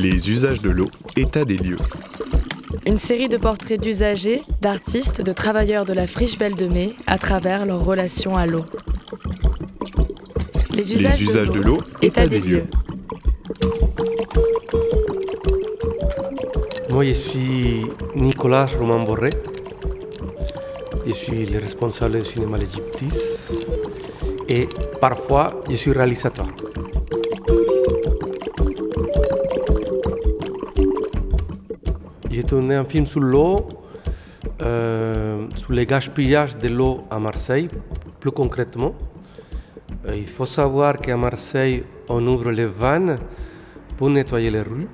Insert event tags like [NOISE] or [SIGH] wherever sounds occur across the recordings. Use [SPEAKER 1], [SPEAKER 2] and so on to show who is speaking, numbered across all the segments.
[SPEAKER 1] Les usages de l'eau, état des lieux.
[SPEAKER 2] Une série de portraits d'usagers, d'artistes, de travailleurs de la friche Belle de Mai à travers leur relation à l'eau.
[SPEAKER 1] Les usages, de l'eau, état des lieux.
[SPEAKER 3] Moi, je suis Nicolas Roman Borré. Je suis le responsable du cinéma L'Egyptis et parfois je suis réalisateur. Tourné un film sur l'eau, euh, sur les gaspillages de l'eau à Marseille, plus concrètement. Euh, il faut savoir qu'à Marseille, on ouvre les vannes pour nettoyer les rues.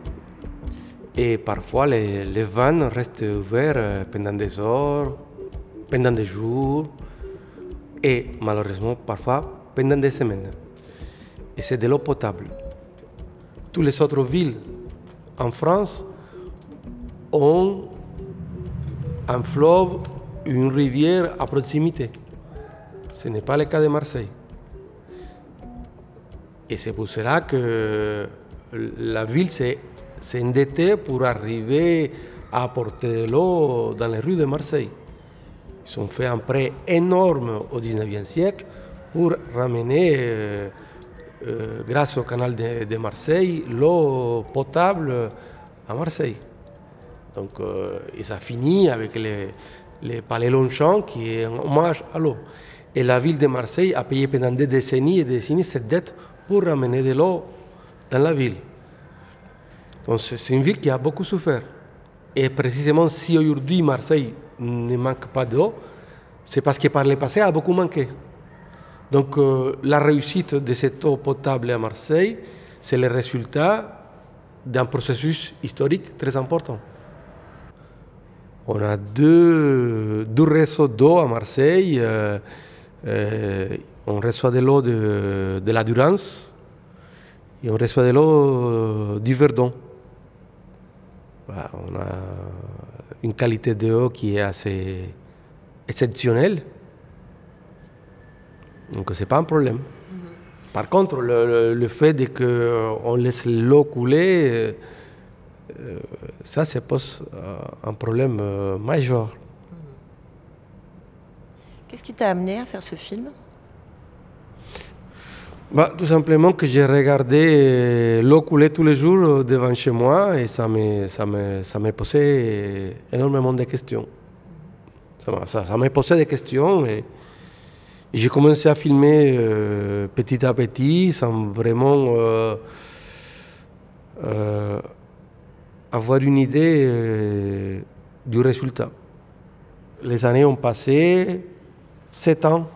[SPEAKER 3] Et parfois, les, les vannes restent ouvertes euh, pendant des heures, pendant des jours, et malheureusement, parfois, pendant des semaines. Et c'est de l'eau potable. Toutes les autres villes en France ont un fleuve, une rivière à proximité. Ce n'est pas le cas de Marseille. Et c'est pour cela que la ville s'est endettée pour arriver à apporter de l'eau dans les rues de Marseille. Ils ont fait un prêt énorme au 19e siècle pour ramener, euh, euh, grâce au canal de, Marseille, l'eau potable à Marseille. Donc, euh, et ça finit avec les palais Longchamp qui est un hommage à l'eau. Et la ville de Marseille a payé pendant des décennies et des décennies cette dette pour ramener de l'eau dans la ville. Donc c'est une ville qui a beaucoup souffert. Et précisément si aujourd'hui Marseille ne manque pas d'eau, c'est parce que par le passé a beaucoup manqué. Donc euh, la réussite de cette eau potable à Marseille, c'est le résultat d'un processus historique très important. On a deux, deux réseaux d'eau à Marseille. Euh, euh, on reçoit de l'eau de, de, la Durance et on reçoit de l'eau du Verdon. on a une qualité d'eau qui est assez exceptionnelle. Donc ce n'est pas un problème. Par contre, le, le, fait qu'on laisse l'eau couler, euh, ça, ça pose euh, un problème euh, majeur.
[SPEAKER 4] Qu'est-ce qui t'a amené à faire ce film?
[SPEAKER 3] Bah, Tout simplement que j'ai regardé l'eau couler tous les jours devant chez moi et ça m'a ça ça posé énormément de questions. Ça m'a posé des questions et, j'ai commencé à filmer petit à petit sans vraiment avoir une idée euh, du résultat. Les années ont passé, sept ans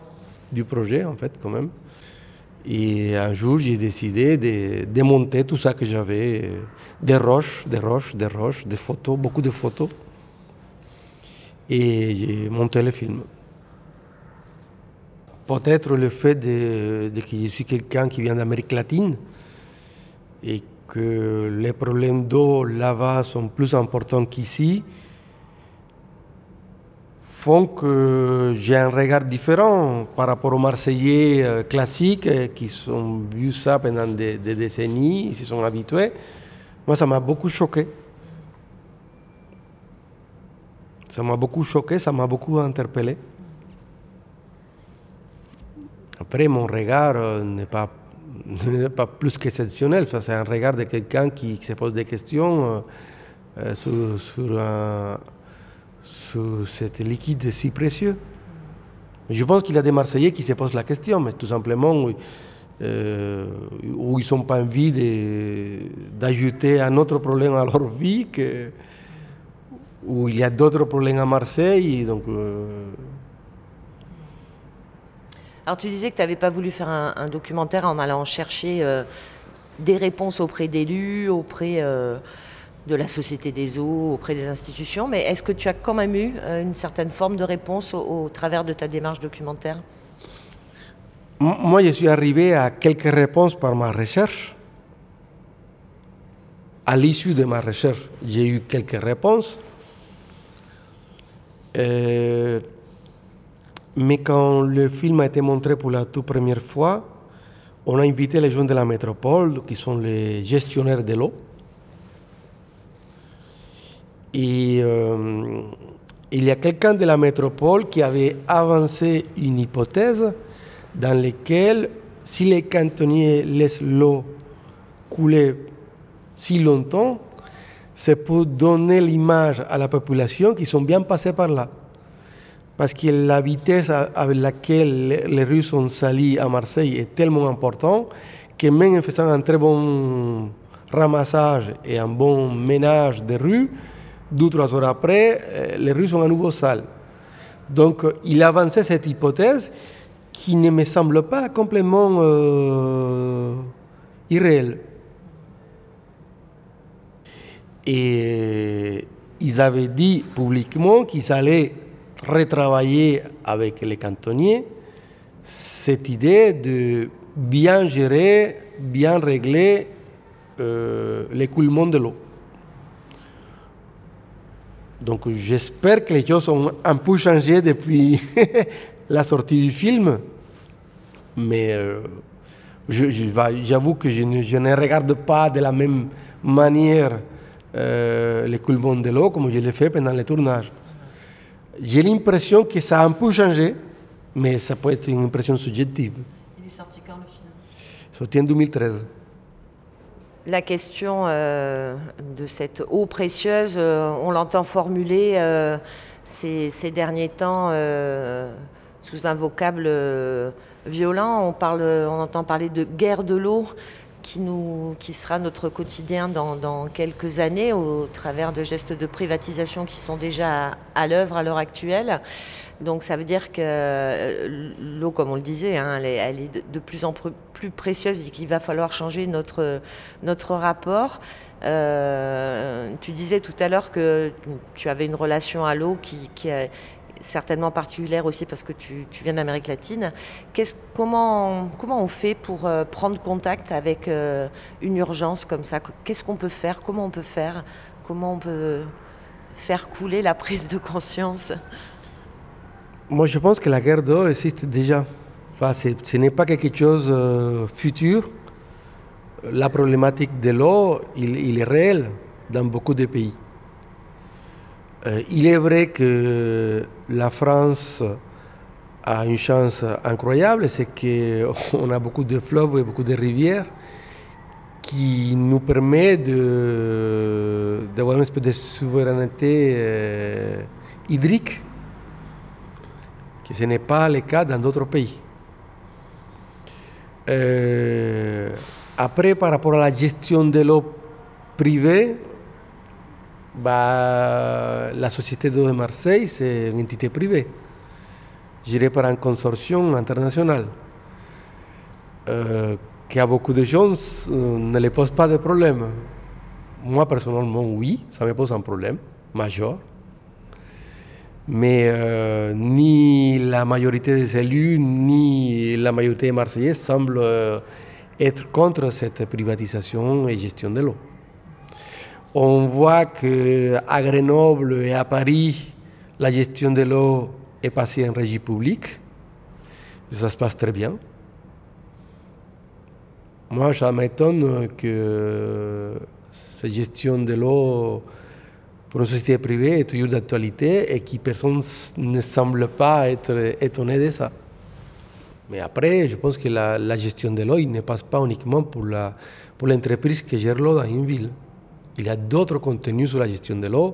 [SPEAKER 3] du projet en fait quand même. Et un jour, j'ai décidé de démonter tout ça que j'avais, euh, des roches, des roches, des roches, des photos, beaucoup de photos. Et j'ai monté le film. Peut-être le fait de, de que je suis quelqu'un qui vient d'Amérique latine et que les problèmes d'eau là-bas sont plus importants qu'ici, font que j'ai un regard différent par rapport aux Marseillais euh, classiques euh, qui ont vu ça pendant des, décennies, ils s'y sont habitués. Moi, ça m'a beaucoup choqué. Ça m'a beaucoup choqué, ça m'a beaucoup interpellé. Après, mon regard euh, n'est pas [LAUGHS] pas plus qu'exceptionnel. C'est un regard de quelqu'un qui, se pose des questions euh, euh, sur, sur, cet liquide si précieux. Je pense qu'il y a des Marseillais qui se posent la question, mais tout simplement euh, où ils n'ont pas envie d'ajouter un autre problème à leur vie, que, où il y a d'autres problèmes à Marseille. Donc,
[SPEAKER 4] alors tu disais que tu n'avais pas voulu faire un, documentaire en allant chercher euh, des réponses auprès d'élus, auprès euh, de la Société des eaux, auprès des institutions, mais est-ce que tu as quand même eu euh, une certaine forme de réponse au, travers de ta démarche documentaire?
[SPEAKER 3] Moi, je suis arrivé à quelques réponses par ma recherche. À l'issue de ma recherche, j'ai eu quelques réponses. Mais quand le film a été montré pour la toute première fois, on a invité les gens de la métropole, qui sont les gestionnaires de l'eau, Et euh, il y a quelqu'un de la métropole qui avait avancé une hypothèse dans laquelle si les cantonniers laissent l'eau couler si longtemps, c'est pour donner l'image à la population qu'ils sont bien passés par là. Parce que la vitesse avec laquelle les rues sont salies à Marseille est tellement importante que même en faisant un très bon ramassage et un bon ménage des rues, deux trois heures après, euh, les rues sont à nouveau sales. Donc il avançait cette hypothèse qui ne me semble pas complètement euh, irréelle. Et ils avaient dit publiquement qu'ils allaient retravailler avec les cantonniers cette idée de bien gérer, bien régler euh, l'écoulement de l'eau. Donc j'espère que les choses ont un peu changé depuis [LAUGHS] la sortie du film, mais euh, j'avoue que je ne, je ne, regarde pas de la même manière euh, l'écoulement de l'eau comme je l'ai fait pendant le tournage. J'ai l'impression que ça a un peu changé, mais ça peut être une impression subjective.
[SPEAKER 4] Il est sorti quand le film?
[SPEAKER 3] Sorti en 2013.
[SPEAKER 4] La question euh, de cette eau précieuse, euh, on l'entend formuler euh, ces, ces, derniers temps euh, sous un vocable euh, violent. On, parle, on entend parler de guerre de l'eau qui, nous, qui sera notre quotidien dans, quelques années au travers de gestes de privatisation qui sont déjà à, l'œuvre à l'heure actuelle. Donc ça veut dire que l'eau, comme on le disait, hein, elle, est, de plus en plus précieuse et qu'il va falloir changer notre, notre rapport. Euh, tu disais tout à l'heure que tu avais une relation à l'eau qui, certainement particulière aussi parce que tu, tu viens d'Amérique latine. Comment, comment on fait pour euh, prendre contact avec euh, une urgence comme ça? Qu'est-ce qu'on peut faire? Comment on peut faire? Comment on peut faire couler la prise de conscience?
[SPEAKER 3] Moi, je pense que la guerre d'eau existe déjà. Enfin, ce n'est pas quelque chose euh, futur. La problématique de l'eau, il, est réel dans beaucoup de pays. Euh, il est vrai que la France a une chance incroyable, c'est qu'on [LAUGHS] a beaucoup de fleuves et beaucoup de rivières qui nous permet d'avoir une espèce de souveraineté euh, hydrique, que ce n'est pas le cas dans d'autres pays. Euh, après, par rapport à la gestion de l'eau privée, la Société d'eau de Marseille, c'est une entité privée, gérée par un consortium international, euh, qui a beaucoup de gens euh, ne les pose pas de problème. Moi, personnellement, oui, ça me pose un problème majeur. Mais euh, ni la majorité des élus, ni la majorité des Marseillais semblent être contre cette privatisation et gestion de l'eau. On voit qu'à Grenoble et à Paris, la gestion de l'eau est passée en régie publique. Ça se passe très bien. Moi, ça m'étonne que cette gestion de l'eau pour une société privée est toujours d'actualité et que personne ne semble pas être étonné de ça. Mais après, je pense que la, gestion de l'eau ne passe pas uniquement pour l'entreprise qui gère l'eau dans une ville. Il y a d'autres contenus sur la gestion de l'eau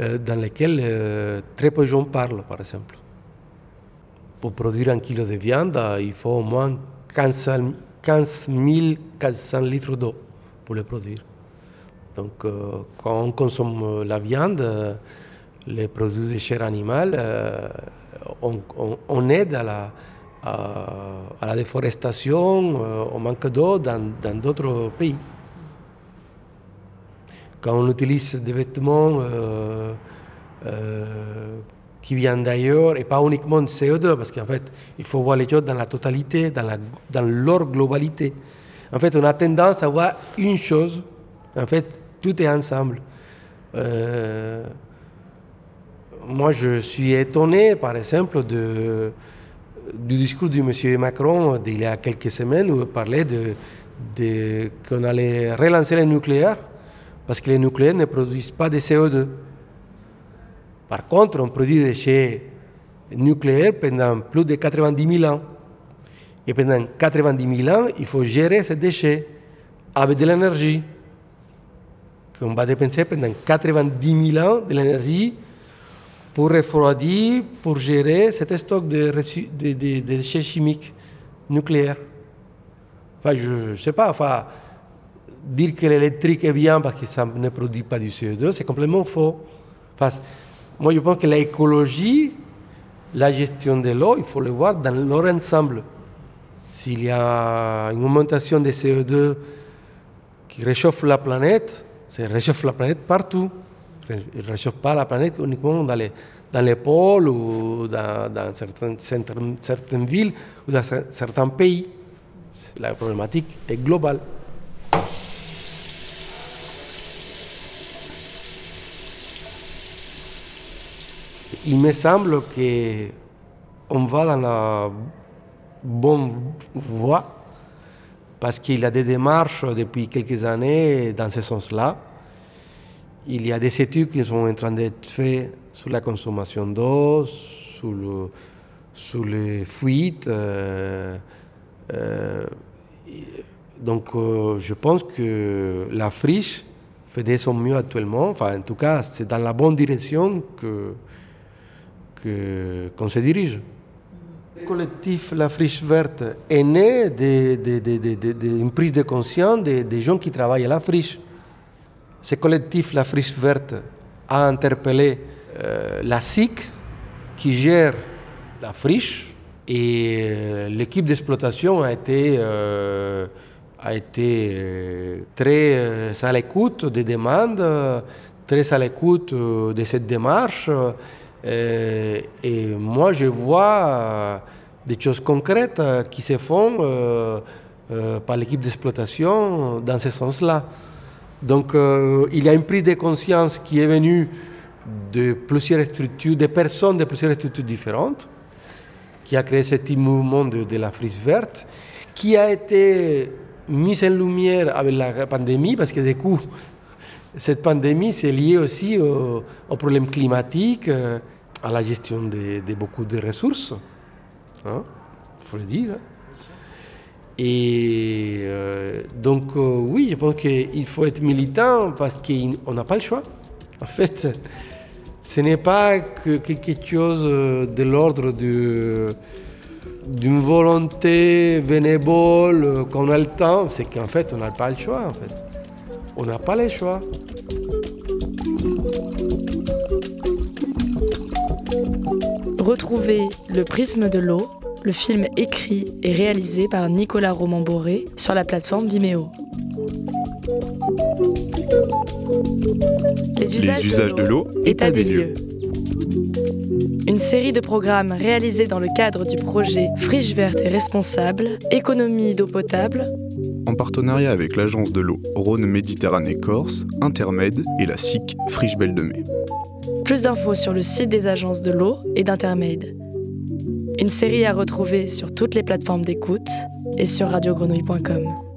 [SPEAKER 3] euh, dans lesquels euh, très peu de gens parlent, par exemple. Pour produire un kilo de viande, il faut au moins 15, 15 400 litres d'eau pour le produire. Donc, quand on consomme la viande, les produits de chair animale, on, aide à la, à la déforestation, au manque d'eau dans d'autres pays quand on utilise des vêtements euh, euh, qui viennent d'ailleurs, et pas uniquement de CO2, parce qu'en fait, il faut voir les choses dans la totalité, dans, leur globalité. En fait, on a tendance à voir une chose, en fait, tout est ensemble. Euh, moi, je suis étonné, par exemple, du discours du monsieur Macron d'il y a quelques semaines où il parlait de qu'on allait relancer le nucléaire parce que les nucléaires ne produisent pas de CO2. Par contre, on produit des déchets nucléaires pendant plus de 90 000 ans. Et pendant 90 000 ans, il faut gérer ces déchets avec de l'énergie. On va dépenser pendant 90 000 ans de l'énergie pour refroidir, pour gérer cet stock de, de, déchets chimiques nucléaires. Enfin, je ne sais pas, enfin, dire que l'électrique est bien parce que ça ne produit pas du CO2, c'est complètement faux. Enfin, moi, je pense que l'écologie, la gestion de l'eau, il faut le voir dans leur ensemble. S'il y a une augmentation de CO2 qui réchauffe la planète, ça réchauffe la planète partout. Il ne réchauffe pas la planète uniquement dans les, dans les pôles ou dans, dans certaines, certaines villes ou dans certains pays. La problématique est globale. Il me semble qu'on va dans la bonne voie parce qu'il y a des démarches depuis quelques années dans ce sens-là. Il y a des études qui sont en train d'être faites sur la consommation d'eau, sur les fuites. Euh, euh, donc euh, je pense que la friche fait de son mieux actuellement. Enfin, en tout cas, c'est dans la bonne direction que, qu'on se dirige. Le collectif La Friche Verte est né d'une prise de conscience des, gens qui travaillent à la friche. Ce collectif La Friche Verte a interpellé euh, la SIC qui gère la friche et euh, l'équipe d'exploitation a été, euh, a été très à l'écoute des demandes, très à l'écoute de cette démarche. Euh, et moi, je vois euh, des choses concrètes euh, qui se font par l'équipe d'exploitation dans ce sens-là. Donc, il y a une prise de conscience qui est venue de plusieurs structures, des personnes de plusieurs structures différentes, qui a créé ce petit mouvement de, de la frise verte, qui a été mise en lumière avec la pandémie, parce que du coup, cette pandémie, c'est lié aussi aux, problèmes climatiques, euh, à la gestion de, beaucoup de ressources. Il hein, faut le dire. Et euh, donc, euh, oui, je pense qu'il faut être militant parce qu'on n'a pas le choix. En fait, ce n'est pas que quelque chose de l'ordre d'une volonté bénévole qu'on a le temps, c'est qu'en fait, on n'a pas le choix. En fait. On n'a pas le choix.
[SPEAKER 2] Retrouvez Le prisme de l'eau, le film écrit et réalisé par Nicolas Roman-Boré sur la plateforme Vimeo.
[SPEAKER 1] Les usages, de l'eau, état des lieux.
[SPEAKER 2] Une série de programmes réalisés dans le cadre du projet Friche verte et responsable, économie d'eau potable,
[SPEAKER 1] en partenariat avec l'agence de l'eau Rhône Méditerranée Corse, Intermède et la SIC Friche Belle de Mai.
[SPEAKER 2] Plus d'infos sur le site des agences de l'eau et d'Intermède. Une série à retrouver sur toutes les plateformes d'écoute et sur radiogrenouille.com.